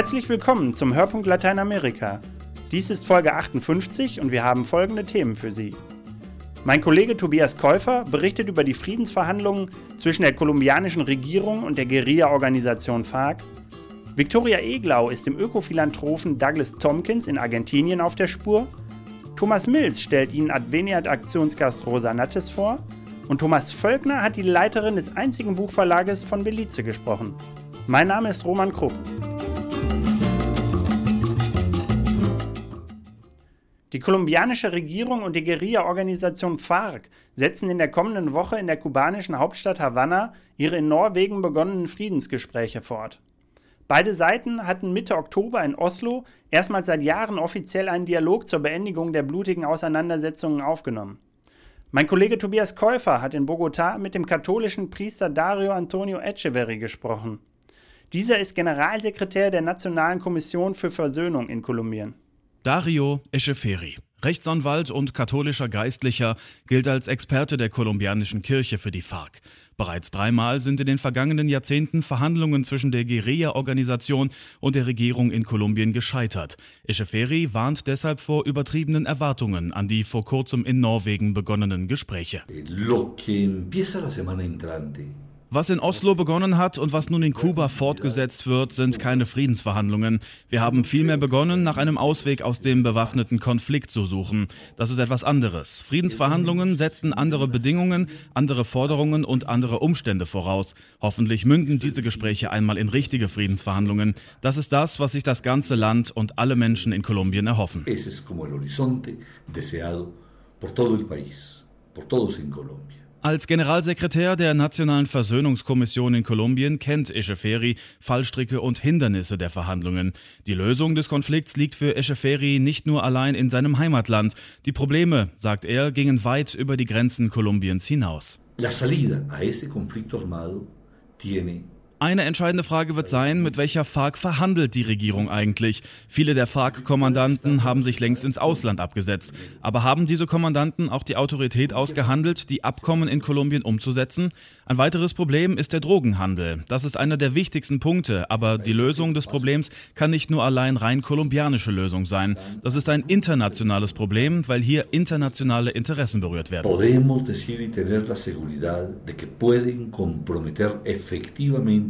Herzlich willkommen zum Hörpunkt Lateinamerika. Dies ist Folge 58 und wir haben folgende Themen für Sie. Mein Kollege Tobias Käufer berichtet über die Friedensverhandlungen zwischen der kolumbianischen Regierung und der Guerilla-Organisation FARC. Victoria Eglau ist dem Ökophilanthropen Douglas Tompkins in Argentinien auf der Spur. Thomas Mills stellt Ihnen Adveniat-Aktionsgast Rosa Nattes vor. Und Thomas Völkner hat die Leiterin des einzigen Buchverlages von Belize gesprochen. Mein Name ist Roman Krupp. Die kolumbianische Regierung und die Guerilla-Organisation FARC setzen in der kommenden Woche in der kubanischen Hauptstadt Havanna ihre in Norwegen begonnenen Friedensgespräche fort. Beide Seiten hatten Mitte Oktober in Oslo erstmals seit Jahren offiziell einen Dialog zur Beendigung der blutigen Auseinandersetzungen aufgenommen. Mein Kollege Tobias Käufer hat in Bogotá mit dem katholischen Priester Dario Antonio Echeverry gesprochen. Dieser ist Generalsekretär der Nationalen Kommission für Versöhnung in Kolumbien. Dario Echeverri, Rechtsanwalt und katholischer Geistlicher, gilt als Experte der kolumbianischen Kirche für die FARC. Bereits dreimal sind in den vergangenen Jahrzehnten Verhandlungen zwischen der Guerilla-Organisation und der Regierung in Kolumbien gescheitert. Echeverri warnt deshalb vor übertriebenen Erwartungen an die vor kurzem in Norwegen begonnenen Gespräche. Lo que empieza la semana entrante was in Oslo begonnen hat und was nun in Kuba fortgesetzt wird, sind keine Friedensverhandlungen. Wir haben vielmehr begonnen, nach einem Ausweg aus dem bewaffneten Konflikt zu suchen. Das ist etwas anderes. Friedensverhandlungen setzen andere Bedingungen, andere Forderungen und andere Umstände voraus. Hoffentlich münden diese Gespräche einmal in richtige Friedensverhandlungen. Das ist das, was sich das ganze Land und alle Menschen in Kolumbien erhoffen. Es ist como el horizonte deseado por todo el país, por todos en Colombia. Als Generalsekretär der Nationalen Versöhnungskommission in Kolumbien kennt Echeverri Fallstricke und Hindernisse der Verhandlungen. Die Lösung des Konflikts liegt für Echeverri nicht nur allein in seinem Heimatland. Die Probleme, sagt er, gingen weit über die Grenzen Kolumbiens hinaus. La salida a ese conflicto armado tiene eine entscheidende Frage wird sein, mit welcher FARC verhandelt die Regierung eigentlich? Viele der FARC-Kommandanten haben sich längst ins Ausland abgesetzt. Aber haben diese Kommandanten auch die Autorität ausgehandelt, die Abkommen in Kolumbien umzusetzen? Ein weiteres Problem ist der Drogenhandel. Das ist einer der wichtigsten Punkte, aber die Lösung des Problems kann nicht nur allein rein kolumbianische Lösung sein. Das ist ein internationales Problem, weil hier internationale Interessen berührt werden. Podemos decir y tener la seguridad de que pueden comprometer efectivamente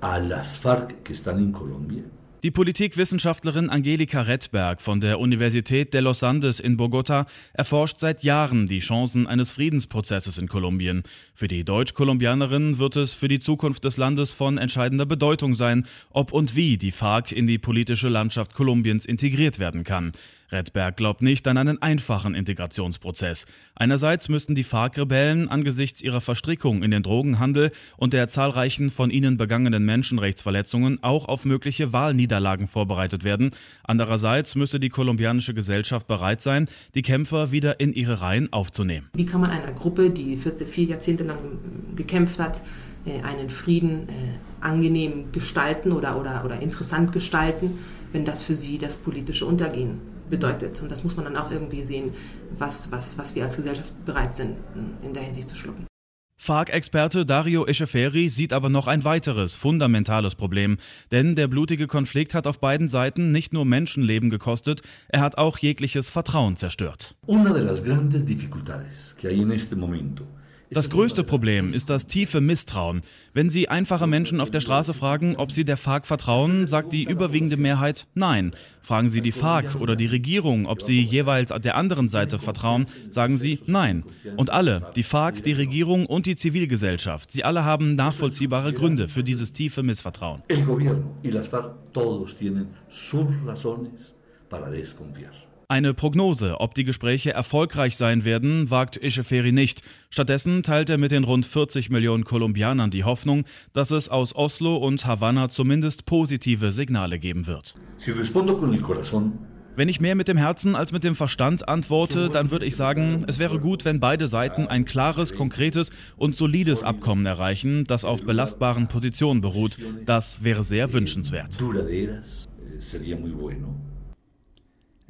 a las FARC que están en Colombia? Die Politikwissenschaftlerin Angelika Rettberg von der Universität de los Andes in Bogota erforscht seit Jahren die Chancen eines Friedensprozesses in Kolumbien. Für die Deutsch-Kolumbianerin wird es für die Zukunft des Landes von entscheidender Bedeutung sein, ob und wie die FARC in die politische Landschaft Kolumbiens integriert werden kann. Redberg glaubt nicht an einen einfachen Integrationsprozess. Einerseits müssten die FARC-Rebellen angesichts ihrer Verstrickung in den Drogenhandel und der zahlreichen von ihnen begangenen Menschenrechtsverletzungen auch auf mögliche Wahlniederlagen vorbereitet werden. Andererseits müsse die kolumbianische Gesellschaft bereit sein, die Kämpfer wieder in ihre Reihen aufzunehmen. Wie kann man einer Gruppe, die vier Jahrzehnte lang gekämpft hat, äh, einen Frieden äh, angenehm gestalten oder, oder, oder interessant gestalten, wenn das für sie das politische Untergehen bedeutet. Und das muss man dann auch irgendwie sehen, was, was, was wir als Gesellschaft bereit sind, in der Hinsicht zu schlucken. FARC-Experte Dario Echeverri sieht aber noch ein weiteres, fundamentales Problem. Denn der blutige Konflikt hat auf beiden Seiten nicht nur Menschenleben gekostet, er hat auch jegliches Vertrauen zerstört. Una de las grandes dificultades que hay en este momento das größte Problem ist das tiefe Misstrauen. Wenn Sie einfache Menschen auf der Straße fragen, ob sie der FARC vertrauen, sagt die überwiegende Mehrheit Nein. Fragen Sie die FARC oder die Regierung, ob sie jeweils der anderen Seite vertrauen, sagen sie Nein. Und alle, die FARC, die Regierung und die Zivilgesellschaft, sie alle haben nachvollziehbare Gründe für dieses tiefe Missvertrauen. El gobierno y las FARC todos tienen sus razones para desconfiar. Eine Prognose, ob die Gespräche erfolgreich sein werden, wagt Echeverri nicht. Stattdessen teilt er mit den rund 40 Millionen Kolumbianern die Hoffnung, dass es aus Oslo und Havanna zumindest positive Signale geben wird. Wenn ich mehr mit dem Herzen als mit dem Verstand antworte, dann würde ich sagen, es wäre gut, wenn beide Seiten ein klares, konkretes und solides Abkommen erreichen, das auf belastbaren Positionen beruht. Das wäre sehr wünschenswert.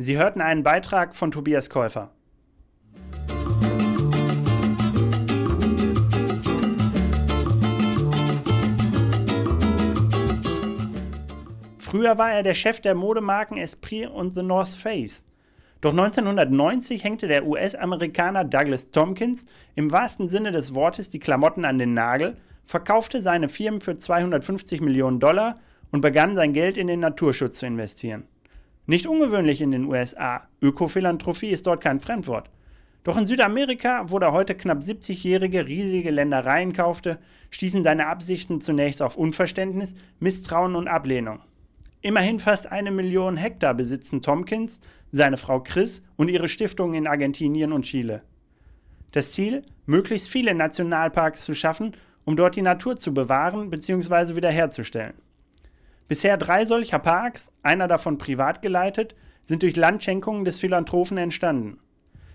Sie hörten einen Beitrag von Tobias Käufer. Früher war er der Chef der Modemarken Esprit und The North Face. Doch 1990 hängte der US-Amerikaner Douglas Tompkins im wahrsten Sinne des Wortes die Klamotten an den Nagel, verkaufte seine Firmen für 250 Millionen Dollar und begann sein Geld in den Naturschutz zu investieren. Nicht ungewöhnlich in den USA. Ökophilanthropie ist dort kein Fremdwort. Doch in Südamerika, wo der heute knapp 70-jährige riesige Ländereien kaufte, stießen seine Absichten zunächst auf Unverständnis, Misstrauen und Ablehnung. Immerhin fast eine Million Hektar besitzen Tompkins, seine Frau Chris und ihre Stiftung in Argentinien und Chile. Das Ziel, möglichst viele Nationalparks zu schaffen, um dort die Natur zu bewahren bzw. wiederherzustellen. Bisher drei solcher Parks, einer davon privat geleitet, sind durch Landschenkungen des Philanthropen entstanden.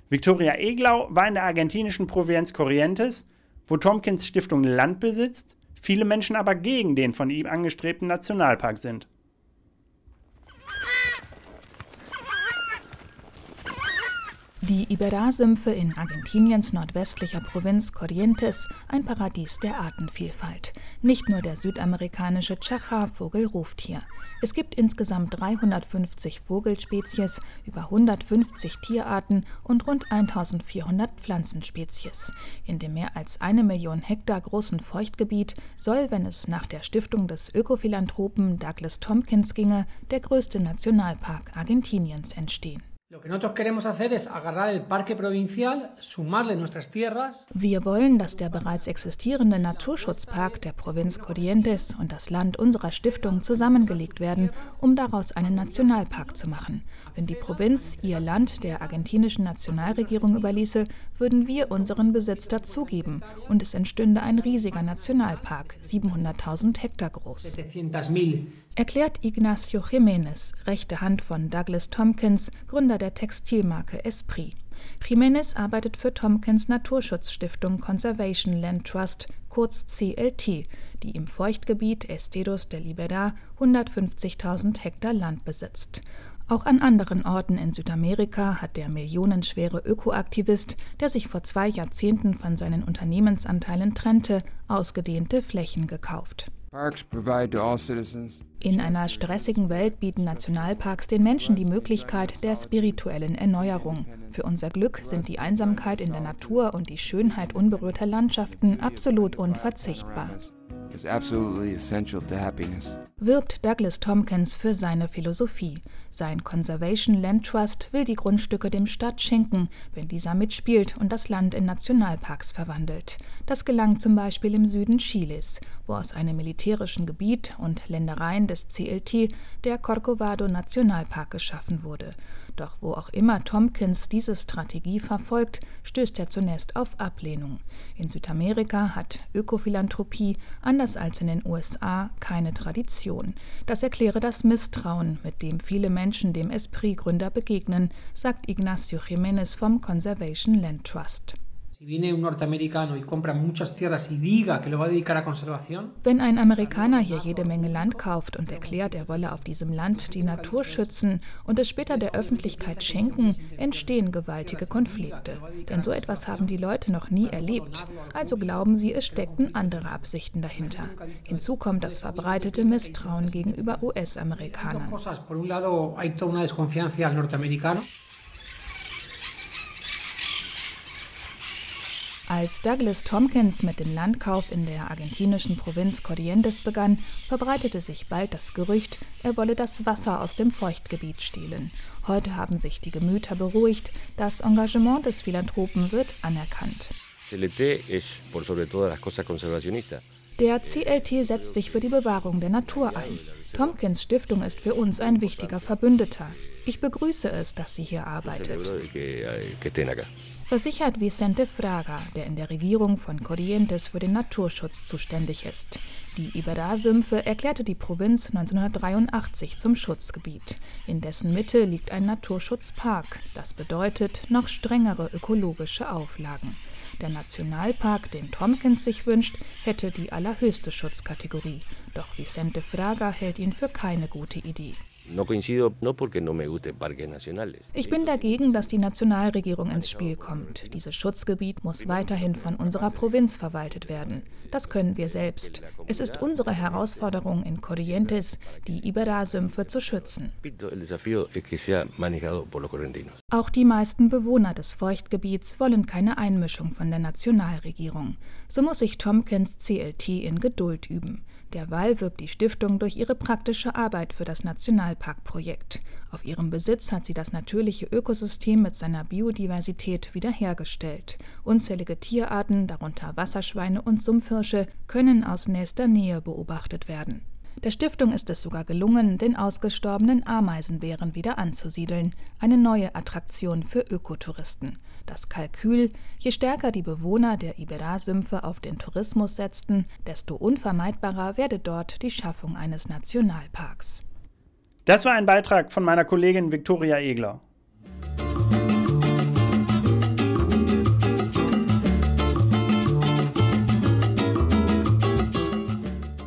Victoria Eglau war in der argentinischen Provinz Corrientes, wo Tompkins Stiftung Land besitzt, viele Menschen aber gegen den von ihm angestrebten Nationalpark sind. Die Iberá-Sümpfe in Argentiniens nordwestlicher Provinz Corrientes, ein Paradies der Artenvielfalt. Nicht nur der südamerikanische Chacha-Vogel ruft hier. Es gibt insgesamt 350 Vogelspezies, über 150 Tierarten und rund 1400 Pflanzenspezies. In dem mehr als eine Million Hektar großen Feuchtgebiet soll, wenn es nach der Stiftung des Ökophilanthropen Douglas Tompkins ginge, der größte Nationalpark Argentiniens entstehen. Wir wollen, dass der bereits existierende Naturschutzpark der Provinz Corrientes und das Land unserer Stiftung zusammengelegt werden, um daraus einen Nationalpark zu machen. Wenn die Provinz ihr Land der argentinischen Nationalregierung überließe, würden wir unseren Besitz dazugeben und es entstünde ein riesiger Nationalpark, 700.000 Hektar groß. Erklärt Ignacio Jiménez, rechte Hand von Douglas Tompkins, Gründer der Textilmarke Esprit. Jiménez arbeitet für Tompkins Naturschutzstiftung Conservation Land Trust, kurz CLT, die im Feuchtgebiet Estedos de Libera 150.000 Hektar Land besitzt. Auch an anderen Orten in Südamerika hat der millionenschwere Ökoaktivist, der sich vor zwei Jahrzehnten von seinen Unternehmensanteilen trennte, ausgedehnte Flächen gekauft. In einer stressigen Welt bieten Nationalparks den Menschen die Möglichkeit der spirituellen Erneuerung. Für unser Glück sind die Einsamkeit in der Natur und die Schönheit unberührter Landschaften absolut unverzichtbar is absolutely essential to happiness. Wirbt Douglas Tompkins für seine Philosophie. Sein Conservation Land Trust will die Grundstücke dem Staat schenken, wenn dieser mitspielt und das Land in Nationalparks verwandelt. Das gelang zum Beispiel im Süden Chiles, wo aus einem militärischen Gebiet und Ländereien des CLT der Corcovado Nationalpark geschaffen wurde. Doch wo auch immer Tompkins diese Strategie verfolgt, stößt er zunächst auf Ablehnung. In Südamerika hat Ökophilanthropie, anders als in den USA, keine Tradition. Das erkläre das Misstrauen, mit dem viele Menschen dem Esprit-Gründer begegnen, sagt Ignacio Jiménez vom Conservation Land Trust. Wenn ein Amerikaner hier jede Menge Land kauft und erklärt, er wolle auf diesem Land die Natur schützen und es später der Öffentlichkeit schenken, entstehen gewaltige Konflikte. Denn so etwas haben die Leute noch nie erlebt. Also glauben sie, es steckten andere Absichten dahinter. Hinzu kommt das verbreitete Misstrauen gegenüber US-Amerikanern. Als Douglas Tompkins mit dem Landkauf in der argentinischen Provinz Corrientes begann, verbreitete sich bald das Gerücht, er wolle das Wasser aus dem Feuchtgebiet stehlen. Heute haben sich die Gemüter beruhigt, das Engagement des Philanthropen wird anerkannt. Der CLT setzt sich für die Bewahrung der Natur ein. Tompkins Stiftung ist für uns ein wichtiger Verbündeter. Ich begrüße es, dass sie hier arbeitet versichert Vicente Fraga, der in der Regierung von Corrientes für den Naturschutz zuständig ist. Die Iberá-Sümpfe erklärte die Provinz 1983 zum Schutzgebiet. In dessen Mitte liegt ein Naturschutzpark. Das bedeutet noch strengere ökologische Auflagen. Der Nationalpark, den Tompkins sich wünscht, hätte die allerhöchste Schutzkategorie. Doch Vicente Fraga hält ihn für keine gute Idee. Ich bin dagegen, dass die Nationalregierung ins Spiel kommt. Dieses Schutzgebiet muss weiterhin von unserer Provinz verwaltet werden. Das können wir selbst. Es ist unsere Herausforderung in Corrientes, die Iberá-Sümpfe zu schützen. Auch die meisten Bewohner des Feuchtgebiets wollen keine Einmischung von der Nationalregierung. So muss sich Tompkins CLT in Geduld üben. Derweil wirbt die Stiftung durch ihre praktische Arbeit für das Nationalparkprojekt. Auf ihrem Besitz hat sie das natürliche Ökosystem mit seiner Biodiversität wiederhergestellt. Unzählige Tierarten, darunter Wasserschweine und Sumpfhirsche, können aus nächster Nähe beobachtet werden. Der Stiftung ist es sogar gelungen, den ausgestorbenen Ameisenbären wieder anzusiedeln, eine neue Attraktion für Ökotouristen. Das Kalkül, je stärker die Bewohner der Iberá-Sümpfe auf den Tourismus setzten, desto unvermeidbarer werde dort die Schaffung eines Nationalparks. Das war ein Beitrag von meiner Kollegin Viktoria Egler.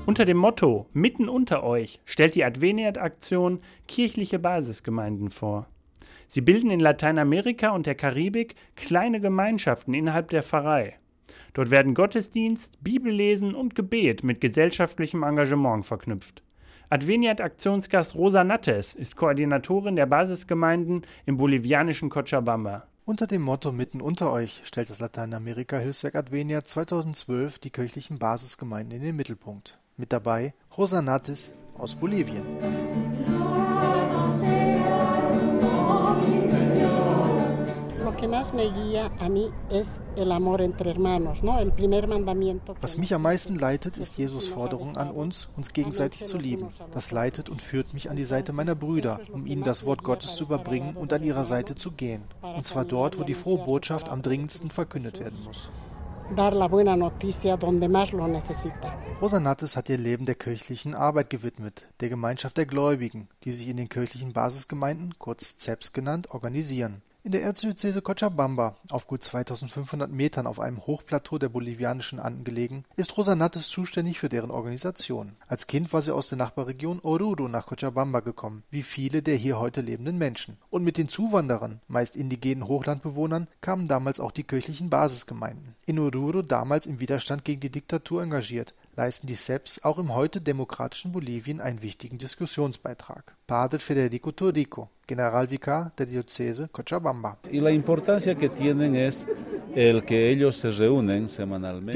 Unter dem Motto Mitten unter euch stellt die Adveniat-Aktion kirchliche Basisgemeinden vor. Sie bilden in Lateinamerika und der Karibik kleine Gemeinschaften innerhalb der Pfarrei. Dort werden Gottesdienst, Bibellesen und Gebet mit gesellschaftlichem Engagement verknüpft. Adveniat-Aktionsgast Rosa Nattes ist Koordinatorin der Basisgemeinden im bolivianischen Cochabamba. Unter dem Motto Mitten unter euch stellt das Lateinamerika-Hilfswerk Adveniat 2012 die kirchlichen Basisgemeinden in den Mittelpunkt. Mit dabei Rosa Natis aus Bolivien. Was mich am meisten leitet, ist Jesus Forderung an uns, uns gegenseitig zu lieben. Das leitet und führt mich an die Seite meiner Brüder, um ihnen das Wort Gottes zu überbringen und an ihrer Seite zu gehen. Und zwar dort, wo die frohe Botschaft am dringendsten verkündet werden muss más. Rosa Nattes hat ihr Leben der kirchlichen Arbeit gewidmet, der Gemeinschaft der Gläubigen, die sich in den kirchlichen Basisgemeinden, kurz ZEPS genannt, organisieren. In der Erzdiözese Cochabamba, auf gut 2500 Metern auf einem Hochplateau der bolivianischen Anden gelegen, ist Rosa Nattes zuständig für deren Organisation. Als Kind war sie aus der Nachbarregion Oruro nach Cochabamba gekommen, wie viele der hier heute lebenden Menschen. Und mit den Zuwanderern, meist indigenen Hochlandbewohnern, kamen damals auch die kirchlichen Basisgemeinden. In Oruro damals im Widerstand gegen die Diktatur engagiert, leisten die SEPs auch im heute demokratischen Bolivien einen wichtigen Diskussionsbeitrag. Padre Federico Torrico, Generalvikar der Diözese Cochabamba. Die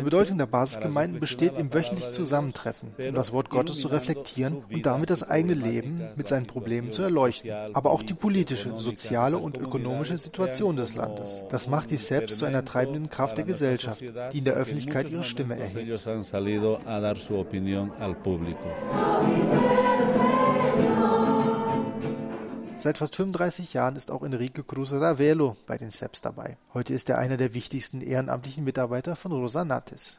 Bedeutung der Basisgemeinden besteht im wöchentlichen Zusammentreffen, um das Wort Gottes zu reflektieren und damit das eigene Leben mit seinen Problemen zu erleuchten, aber auch die politische, soziale und ökonomische Situation des Landes. Das macht die SEPs zu einer treibenden Kraft der Gesellschaft, die in der Öffentlichkeit ihre Stimme erhebt. Seit fast 35 Jahren ist auch Enrique Cruz Ravelo bei den SEPs dabei. Heute ist er einer der wichtigsten ehrenamtlichen Mitarbeiter von Rosa Nates.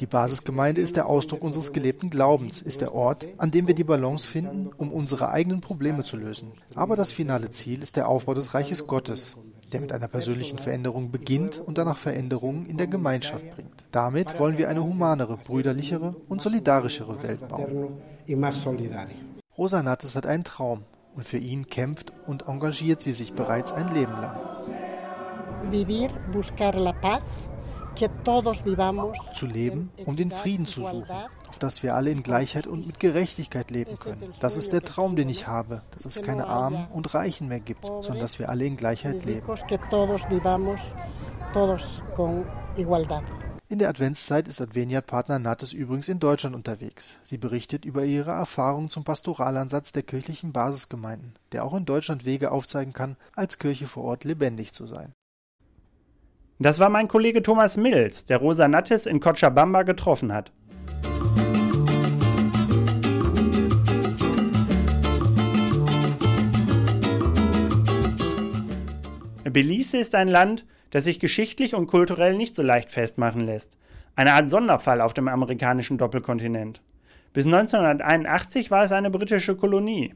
Die Basisgemeinde ist der Ausdruck unseres gelebten Glaubens, ist der Ort, an dem wir die Balance finden, um unsere eigenen Probleme zu lösen. Aber das finale Ziel ist der Aufbau des Reiches Gottes, der mit einer persönlichen Veränderung beginnt und danach Veränderungen in der Gemeinschaft bringt. Damit wollen wir eine humanere, brüderlichere und solidarischere Welt bauen. Rosa Nattes hat einen Traum und für ihn kämpft und engagiert sie sich bereits ein Leben lang. Zu leben, um den Frieden zu suchen, auf dass wir alle in Gleichheit und mit Gerechtigkeit leben können. Das ist der Traum, den ich habe, dass es keine Armen und Reichen mehr gibt, sondern dass wir alle in Gleichheit leben. In der Adventszeit ist Adveniat-Partner Nattes übrigens in Deutschland unterwegs. Sie berichtet über ihre Erfahrungen zum Pastoralansatz der kirchlichen Basisgemeinden, der auch in Deutschland Wege aufzeigen kann, als Kirche vor Ort lebendig zu sein. Das war mein Kollege Thomas Mills, der Rosa Nattes in Cochabamba getroffen hat. Belize ist ein Land, das sich geschichtlich und kulturell nicht so leicht festmachen lässt. Eine Art Sonderfall auf dem amerikanischen Doppelkontinent. Bis 1981 war es eine britische Kolonie.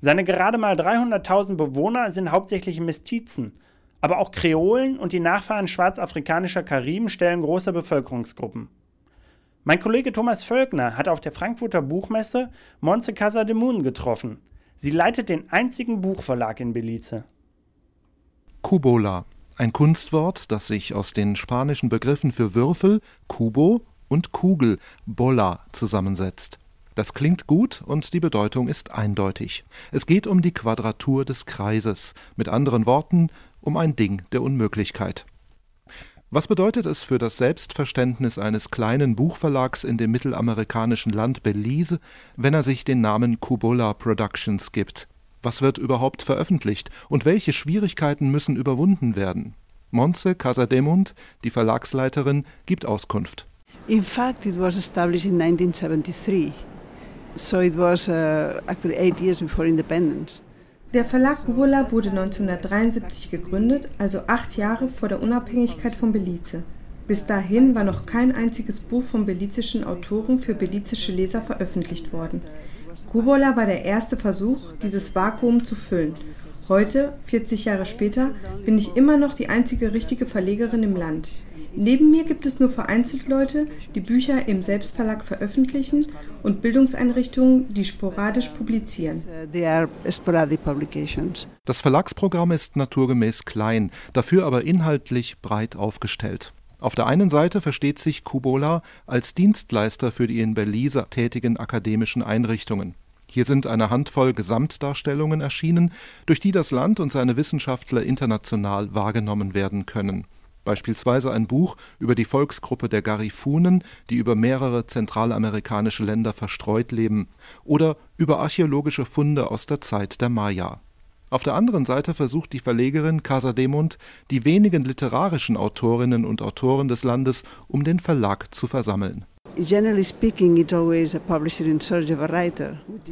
Seine gerade mal 300.000 Bewohner sind hauptsächlich Mestizen, aber auch Kreolen und die Nachfahren schwarzafrikanischer Kariben stellen große Bevölkerungsgruppen. Mein Kollege Thomas Völkner hat auf der Frankfurter Buchmesse Monse Casa de Moon getroffen. Sie leitet den einzigen Buchverlag in Belize. Cubola, ein Kunstwort, das sich aus den spanischen Begriffen für Würfel, Cubo, und Kugel, Bolla, zusammensetzt. Das klingt gut und die Bedeutung ist eindeutig. Es geht um die Quadratur des Kreises, mit anderen Worten um ein Ding der Unmöglichkeit. Was bedeutet es für das Selbstverständnis eines kleinen Buchverlags in dem mittelamerikanischen Land Belize, wenn er sich den Namen Kubola Productions gibt? Was wird überhaupt veröffentlicht und welche Schwierigkeiten müssen überwunden werden? Monse Casademund, die Verlagsleiterin, gibt Auskunft. In fact, it was established in 1973. So it was uh, actually eight years before independence. Der Verlag Gurla wurde 1973 gegründet, also acht Jahre vor der Unabhängigkeit von Belize. Bis dahin war noch kein einziges Buch von belizischen Autoren für belizische Leser veröffentlicht worden. Kubola war der erste Versuch, dieses Vakuum zu füllen. Heute, 40 Jahre später, bin ich immer noch die einzige richtige Verlegerin im Land. Neben mir gibt es nur vereinzelt Leute, die Bücher im Selbstverlag veröffentlichen und Bildungseinrichtungen, die sporadisch publizieren. Das Verlagsprogramm ist naturgemäß klein, dafür aber inhaltlich breit aufgestellt. Auf der einen Seite versteht sich Kubola als Dienstleister für die in Belize tätigen akademischen Einrichtungen. Hier sind eine Handvoll Gesamtdarstellungen erschienen, durch die das Land und seine Wissenschaftler international wahrgenommen werden können beispielsweise ein Buch über die Volksgruppe der Garifunen, die über mehrere zentralamerikanische Länder verstreut leben, oder über archäologische Funde aus der Zeit der Maya. Auf der anderen Seite versucht die Verlegerin Casa Demund, die wenigen literarischen Autorinnen und Autoren des Landes um den Verlag zu versammeln.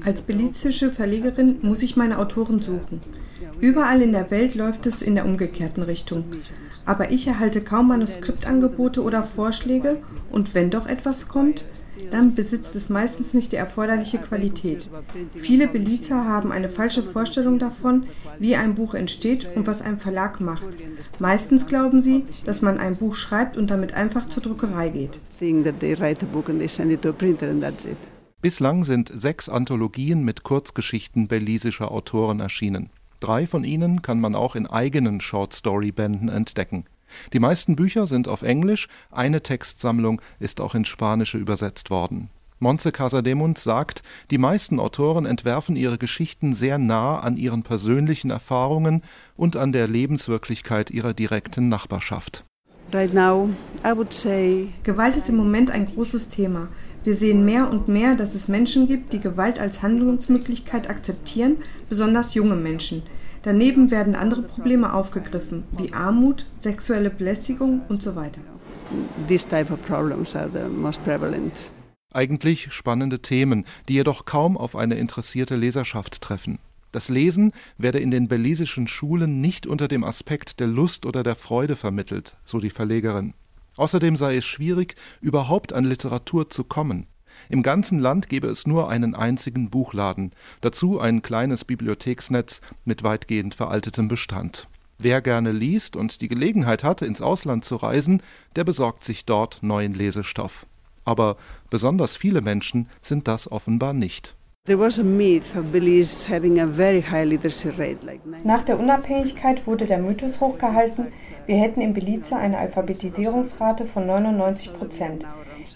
Als belizische Verlegerin muss ich meine Autoren suchen. Überall in der Welt läuft es in der umgekehrten Richtung. Aber ich erhalte kaum Manuskriptangebote oder Vorschläge und wenn doch etwas kommt, dann besitzt es meistens nicht die erforderliche Qualität. Viele Belizer haben eine falsche Vorstellung davon, wie ein Buch entsteht und was ein Verlag macht. Meistens glauben sie, dass man ein Buch schreibt und damit einfach zur Druckerei geht. Bislang sind sechs Anthologien mit Kurzgeschichten belisischer Autoren erschienen. Drei von ihnen kann man auch in eigenen Short-Story-Bänden entdecken. Die meisten Bücher sind auf Englisch, eine Textsammlung ist auch ins Spanische übersetzt worden. Monse Casademund sagt, die meisten Autoren entwerfen ihre Geschichten sehr nah an ihren persönlichen Erfahrungen und an der Lebenswirklichkeit ihrer direkten Nachbarschaft. Right now, Gewalt ist im Moment ein großes Thema. Wir sehen mehr und mehr, dass es Menschen gibt, die Gewalt als Handlungsmöglichkeit akzeptieren, besonders junge Menschen. Daneben werden andere Probleme aufgegriffen, wie Armut, sexuelle Belästigung und so weiter. Eigentlich spannende Themen, die jedoch kaum auf eine interessierte Leserschaft treffen. Das Lesen werde in den belisischen Schulen nicht unter dem Aspekt der Lust oder der Freude vermittelt, so die Verlegerin. Außerdem sei es schwierig, überhaupt an Literatur zu kommen. Im ganzen Land gebe es nur einen einzigen Buchladen, dazu ein kleines Bibliotheksnetz mit weitgehend veraltetem Bestand. Wer gerne liest und die Gelegenheit hat, ins Ausland zu reisen, der besorgt sich dort neuen Lesestoff. Aber besonders viele Menschen sind das offenbar nicht. Nach der Unabhängigkeit wurde der Mythos hochgehalten, wir hätten in Belize eine Alphabetisierungsrate von 99 Prozent.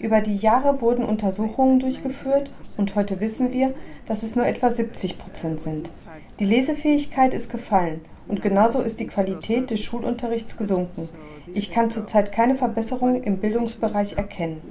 Über die Jahre wurden Untersuchungen durchgeführt und heute wissen wir, dass es nur etwa 70 Prozent sind. Die Lesefähigkeit ist gefallen und genauso ist die Qualität des Schulunterrichts gesunken. Ich kann zurzeit keine Verbesserung im Bildungsbereich erkennen.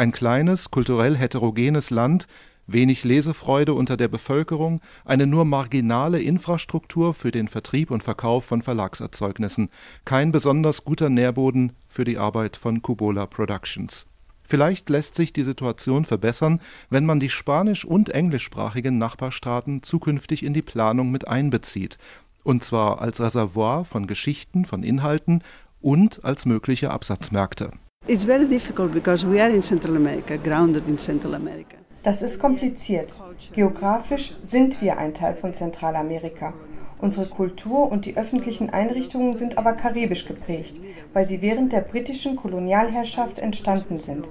Ein kleines, kulturell heterogenes Land wenig Lesefreude unter der Bevölkerung, eine nur marginale Infrastruktur für den Vertrieb und Verkauf von Verlagserzeugnissen, kein besonders guter Nährboden für die Arbeit von Kubola Productions. Vielleicht lässt sich die Situation verbessern, wenn man die spanisch- und englischsprachigen Nachbarstaaten zukünftig in die Planung mit einbezieht, und zwar als Reservoir von Geschichten, von Inhalten und als mögliche Absatzmärkte. It's very difficult because we are in Central America, grounded in Central America. Das ist kompliziert. Geografisch sind wir ein Teil von Zentralamerika. Unsere Kultur und die öffentlichen Einrichtungen sind aber karibisch geprägt, weil sie während der britischen Kolonialherrschaft entstanden sind.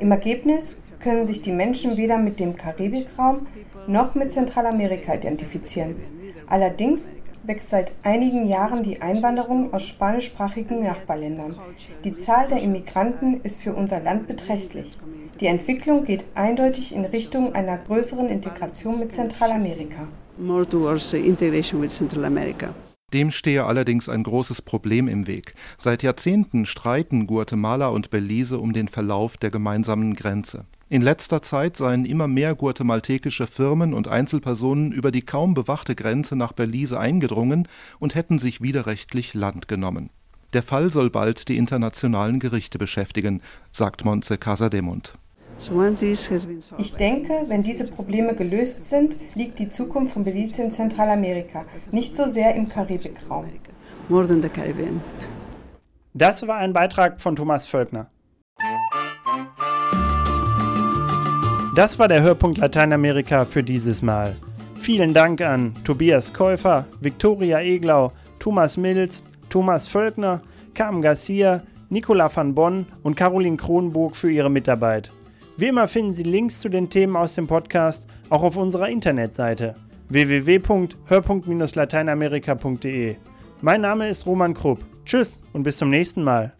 Im Ergebnis können sich die Menschen weder mit dem Karibikraum noch mit Zentralamerika identifizieren. Allerdings wächst seit einigen Jahren die Einwanderung aus spanischsprachigen Nachbarländern. Die Zahl der Immigranten ist für unser Land beträchtlich. Die Entwicklung geht eindeutig in Richtung einer größeren Integration mit Zentralamerika. More towards integration with Central America. Dem stehe allerdings ein großes Problem im Weg. Seit Jahrzehnten streiten Guatemala und Belize um den Verlauf der gemeinsamen Grenze. In letzter Zeit seien immer mehr guatemaltekische Firmen und Einzelpersonen über die kaum bewachte Grenze nach Belize eingedrungen und hätten sich widerrechtlich Land genommen. Der Fall soll bald die internationalen Gerichte beschäftigen, sagt Montse Casademont. Ich denke, wenn diese Probleme gelöst sind, liegt die Zukunft von Belize in Zentralamerika, nicht so sehr im Karibikraum. Das war ein Beitrag von Thomas Völkner. Das war der Hörpunkt Lateinamerika für dieses Mal. Vielen Dank an Tobias Käufer, Viktoria Eglau, Thomas Mills, Thomas Völkner, Carmen Garcia, Nicola van Bonn und Caroline Kronburg für ihre Mitarbeit. Wie immer finden Sie Links zu den Themen aus dem Podcast auch auf unserer Internetseite www.hörpunkt-lateinamerika.de. Mein Name ist Roman Krupp. Tschüss und bis zum nächsten Mal.